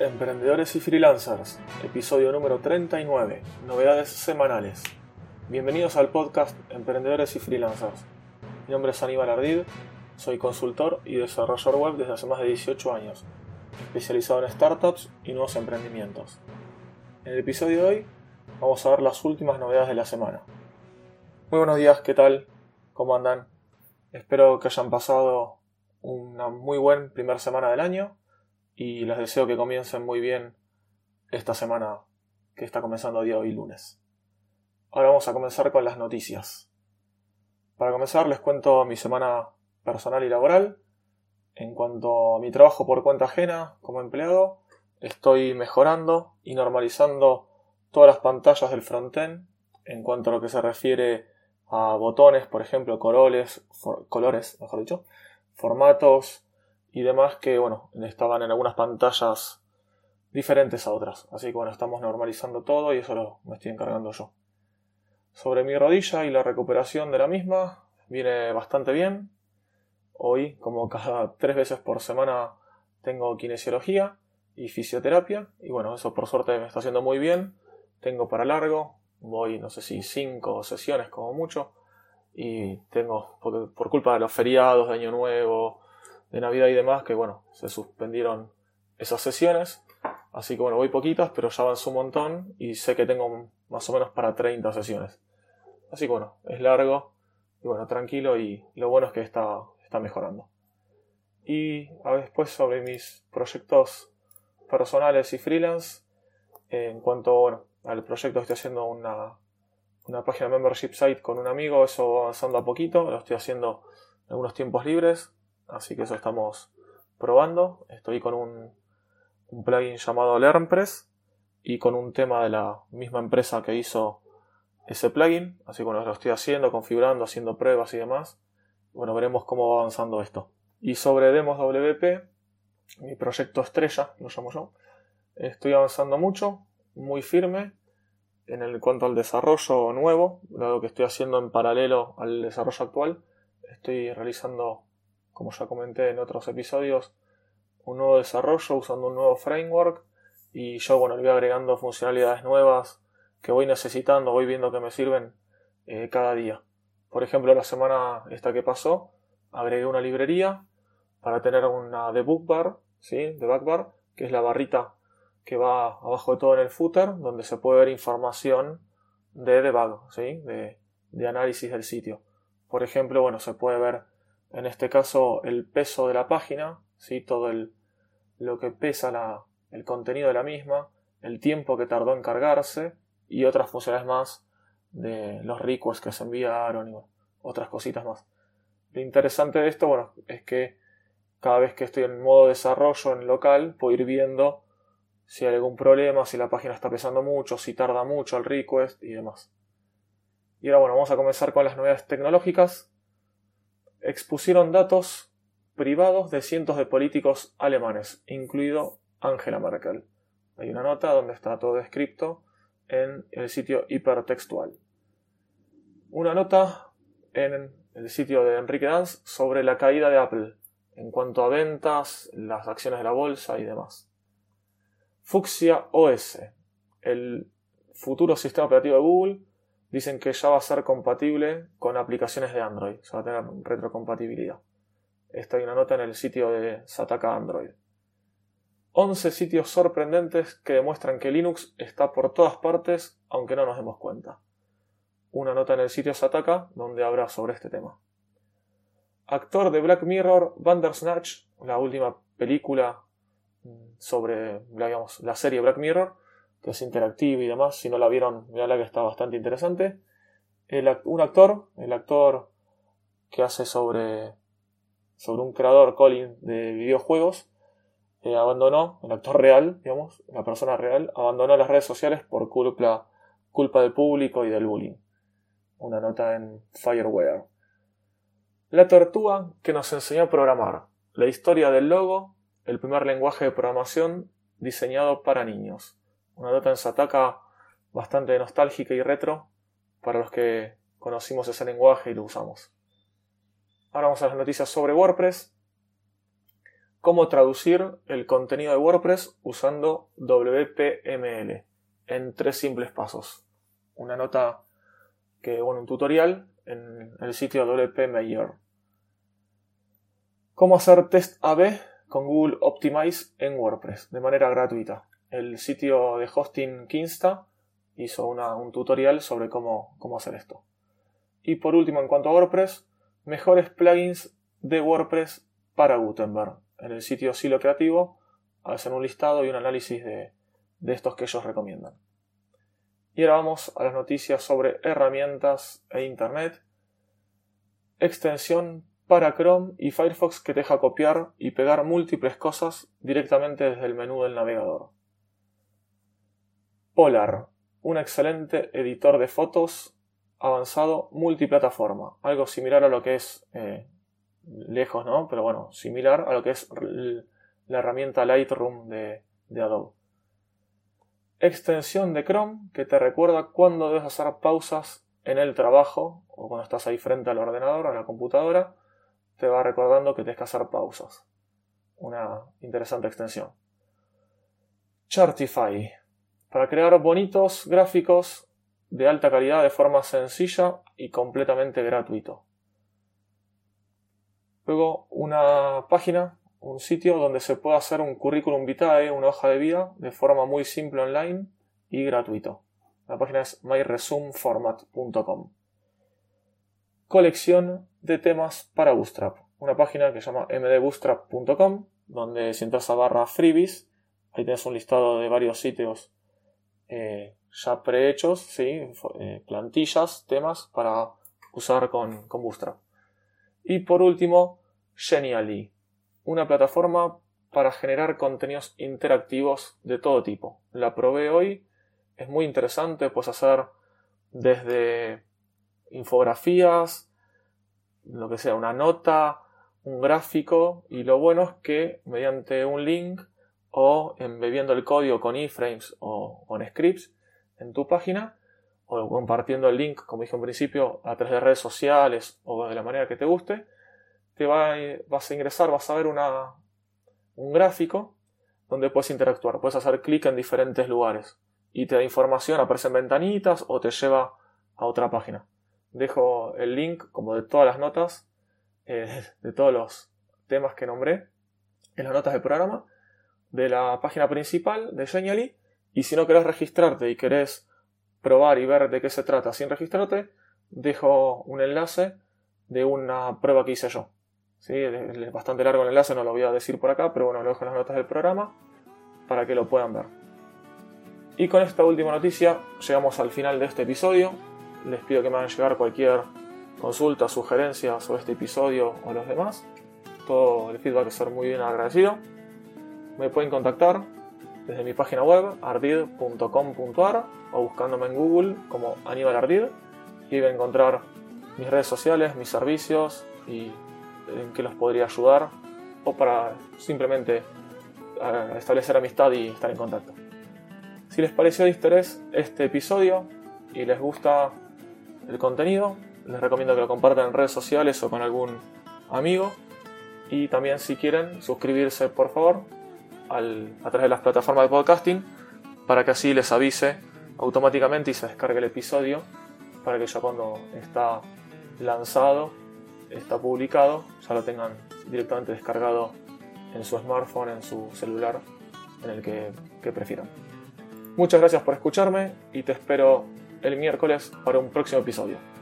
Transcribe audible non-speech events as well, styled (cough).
Emprendedores y Freelancers, episodio número 39, novedades semanales. Bienvenidos al podcast Emprendedores y Freelancers. Mi nombre es Aníbal Ardid, soy consultor y desarrollador web desde hace más de 18 años, especializado en startups y nuevos emprendimientos. En el episodio de hoy vamos a ver las últimas novedades de la semana. Muy buenos días, ¿qué tal? ¿Cómo andan? Espero que hayan pasado una muy buena primera semana del año y les deseo que comiencen muy bien esta semana que está comenzando día hoy lunes. Ahora vamos a comenzar con las noticias. Para comenzar les cuento mi semana personal y laboral. En cuanto a mi trabajo por cuenta ajena como empleado, estoy mejorando y normalizando todas las pantallas del frontend en cuanto a lo que se refiere a botones, por ejemplo, colores, colores, mejor dicho, formatos y demás que, bueno, estaban en algunas pantallas diferentes a otras. Así que, bueno, estamos normalizando todo y eso lo me estoy encargando yo. Sobre mi rodilla y la recuperación de la misma, viene bastante bien. Hoy, como cada (laughs) tres veces por semana, tengo kinesiología y fisioterapia. Y bueno, eso por suerte me está haciendo muy bien. Tengo para largo, voy, no sé si cinco sesiones como mucho y tengo, por, culpa de los feriados de Año Nuevo, de Navidad y demás, que bueno, se suspendieron esas sesiones. Así que bueno, voy poquitas, pero ya avanzó un montón y sé que tengo más o menos para 30 sesiones. Así que bueno, es largo y bueno, tranquilo y lo bueno es que está, está mejorando. Y después sobre mis proyectos personales y freelance, en cuanto al proyecto estoy haciendo una, una página membership site con un amigo, eso va avanzando a poquito, lo estoy haciendo en algunos tiempos libres, así que eso estamos probando. Estoy con un, un plugin llamado LearnPress y con un tema de la misma empresa que hizo ese plugin, así que bueno, lo estoy haciendo, configurando, haciendo pruebas y demás. Bueno, veremos cómo va avanzando esto. Y sobre Demos WP, mi proyecto estrella, lo llamo yo, estoy avanzando mucho, muy firme, en el cuanto al desarrollo nuevo, dado que estoy haciendo en paralelo al desarrollo actual, estoy realizando, como ya comenté en otros episodios, un nuevo desarrollo usando un nuevo framework y yo bueno le voy agregando funcionalidades nuevas que voy necesitando, voy viendo que me sirven eh, cada día. Por ejemplo, la semana esta que pasó, agregué una librería para tener una debug bar, ¿sí? debug bar, que es la barrita que va abajo de todo en el footer, donde se puede ver información de debug, ¿sí? de, análisis del sitio. Por ejemplo, bueno, se puede ver en este caso el peso de la página, ¿sí? todo el, lo que pesa la, el contenido de la misma, el tiempo que tardó en cargarse y otras funciones más de los requests que se enviaron y otras cositas más. Lo interesante de esto, bueno, es que cada vez que estoy en modo desarrollo en local, puedo ir viendo si hay algún problema, si la página está pesando mucho, si tarda mucho el request y demás. Y ahora bueno, vamos a comenzar con las novedades tecnológicas. Expusieron datos privados de cientos de políticos alemanes, incluido Angela Merkel. Hay una nota donde está todo descrito en el sitio hipertextual. Una nota en el sitio de Enrique Danz sobre la caída de Apple en cuanto a ventas, las acciones de la bolsa y demás. Fuchsia OS, el futuro sistema operativo de Google, dicen que ya va a ser compatible con aplicaciones de Android, o va a tener retrocompatibilidad. Esta hay una nota en el sitio de Sataka Android. 11 sitios sorprendentes que demuestran que Linux está por todas partes, aunque no nos demos cuenta. Una nota en el sitio Sataka donde habla sobre este tema. Actor de Black Mirror, Bandersnatch, la última película sobre digamos, la serie Black Mirror, que es interactiva y demás. Si no la vieron, la que está bastante interesante. un actor, el actor que hace sobre, sobre un creador, Colin, de videojuegos, eh, abandonó, el actor real, digamos, la persona real, abandonó las redes sociales por culpa, culpa del público y del bullying. Una nota en Fireware. La tortuga que nos enseñó a programar. La historia del logo el primer lenguaje de programación diseñado para niños. Una nota en Sataka bastante nostálgica y retro para los que conocimos ese lenguaje y lo usamos. Ahora vamos a las noticias sobre WordPress. cómo traducir el contenido de WordPress usando WPML en tres simples pasos. Una nota que, bueno, un tutorial en el sitio WP Cómo hacer test AB con Google Optimize en WordPress de manera gratuita. El sitio de hosting Kinsta hizo un tutorial sobre cómo, hacer esto. Y por último, en cuanto a WordPress, mejores plugins de WordPress para Gutenberg. En el sitio Silo Creativo hacen un listado y un análisis de, de estos que ellos recomiendan. Y ahora vamos a las noticias sobre herramientas e Internet. Extensión para Chrome y Firefox que deja copiar y pegar múltiples cosas directamente desde el menú del navegador. Polar, un excelente editor de fotos avanzado multiplataforma, algo similar a lo que es eh, lejos, ¿no? Pero bueno, similar a lo que es la herramienta Lightroom de, Adobe. Extensión de Chrome que te recuerda cuándo debes hacer pausas en el trabajo o cuando estás ahí frente al ordenador, a la computadora, te va recordando que tienes que hacer pausas. Una interesante extensión. Chartify para crear bonitos gráficos de alta calidad de forma sencilla y completamente gratuito. Luego una página, un sitio donde se puede hacer un currículum vitae, una hoja de vida, de forma muy simple online y gratuito. La página es myresumeformat.com. Colección de temas para Bootstrap. Una página que se llama mdbootstrap.com, donde si entras a barra freebies, ahí tienes un listado de varios sitios eh, ya prehechos. Eh, plantillas, temas para usar con, con Bootstrap. Y por último, Genially, una plataforma para generar contenidos interactivos de todo tipo. La probé hoy, es muy interesante, puedes hacer desde infografías, lo que sea, una nota, un gráfico, y lo bueno es que mediante un link o embebiendo el código con iframes o con scripts en tu página, o compartiendo el link, como dije en principio, a través de redes sociales o de la manera que te guste, te va, vas a ingresar, vas a ver una, un gráfico donde puedes interactuar, puedes hacer clic en diferentes lugares y te da información, aparecen ventanitas o te lleva a otra página. Dejo el link, como de todas las notas, eh, de todos los temas que nombré, en las notas del programa, de la página principal de Genially. Y si no querés registrarte y querés probar y ver de qué se trata sin registrarte, dejo un enlace de una prueba que hice yo. ¿Sí? Es bastante largo el enlace, no lo voy a decir por acá, pero bueno, lo dejo en las notas del programa para que lo puedan ver. Y con esta última noticia llegamos al final de este episodio. Les pido que me hagan llegar cualquier consulta, sugerencia sobre este episodio o los demás. Todo el feedback es ser muy bien agradecido. Me pueden contactar desde mi página web ardid.com.ar o buscándome en Google como Aníbal Ardid y van a encontrar mis redes sociales, mis servicios y en qué los podría ayudar o para simplemente eh, establecer amistad y estar en contacto. Si les pareció de interés este episodio y les gusta el contenido, les recomiendo que lo compartan en redes sociales o con algún amigo. Y también si quieren suscribirse por favor a través de las plataformas de podcasting para que así les avise automáticamente y se descargue el episodio para que ya cuando está lanzado, está publicado, ya lo tengan directamente descargado en su smartphone, en su celular, en el que, que prefieran. Muchas gracias por escucharme y te espero el miércoles para un próximo episodio.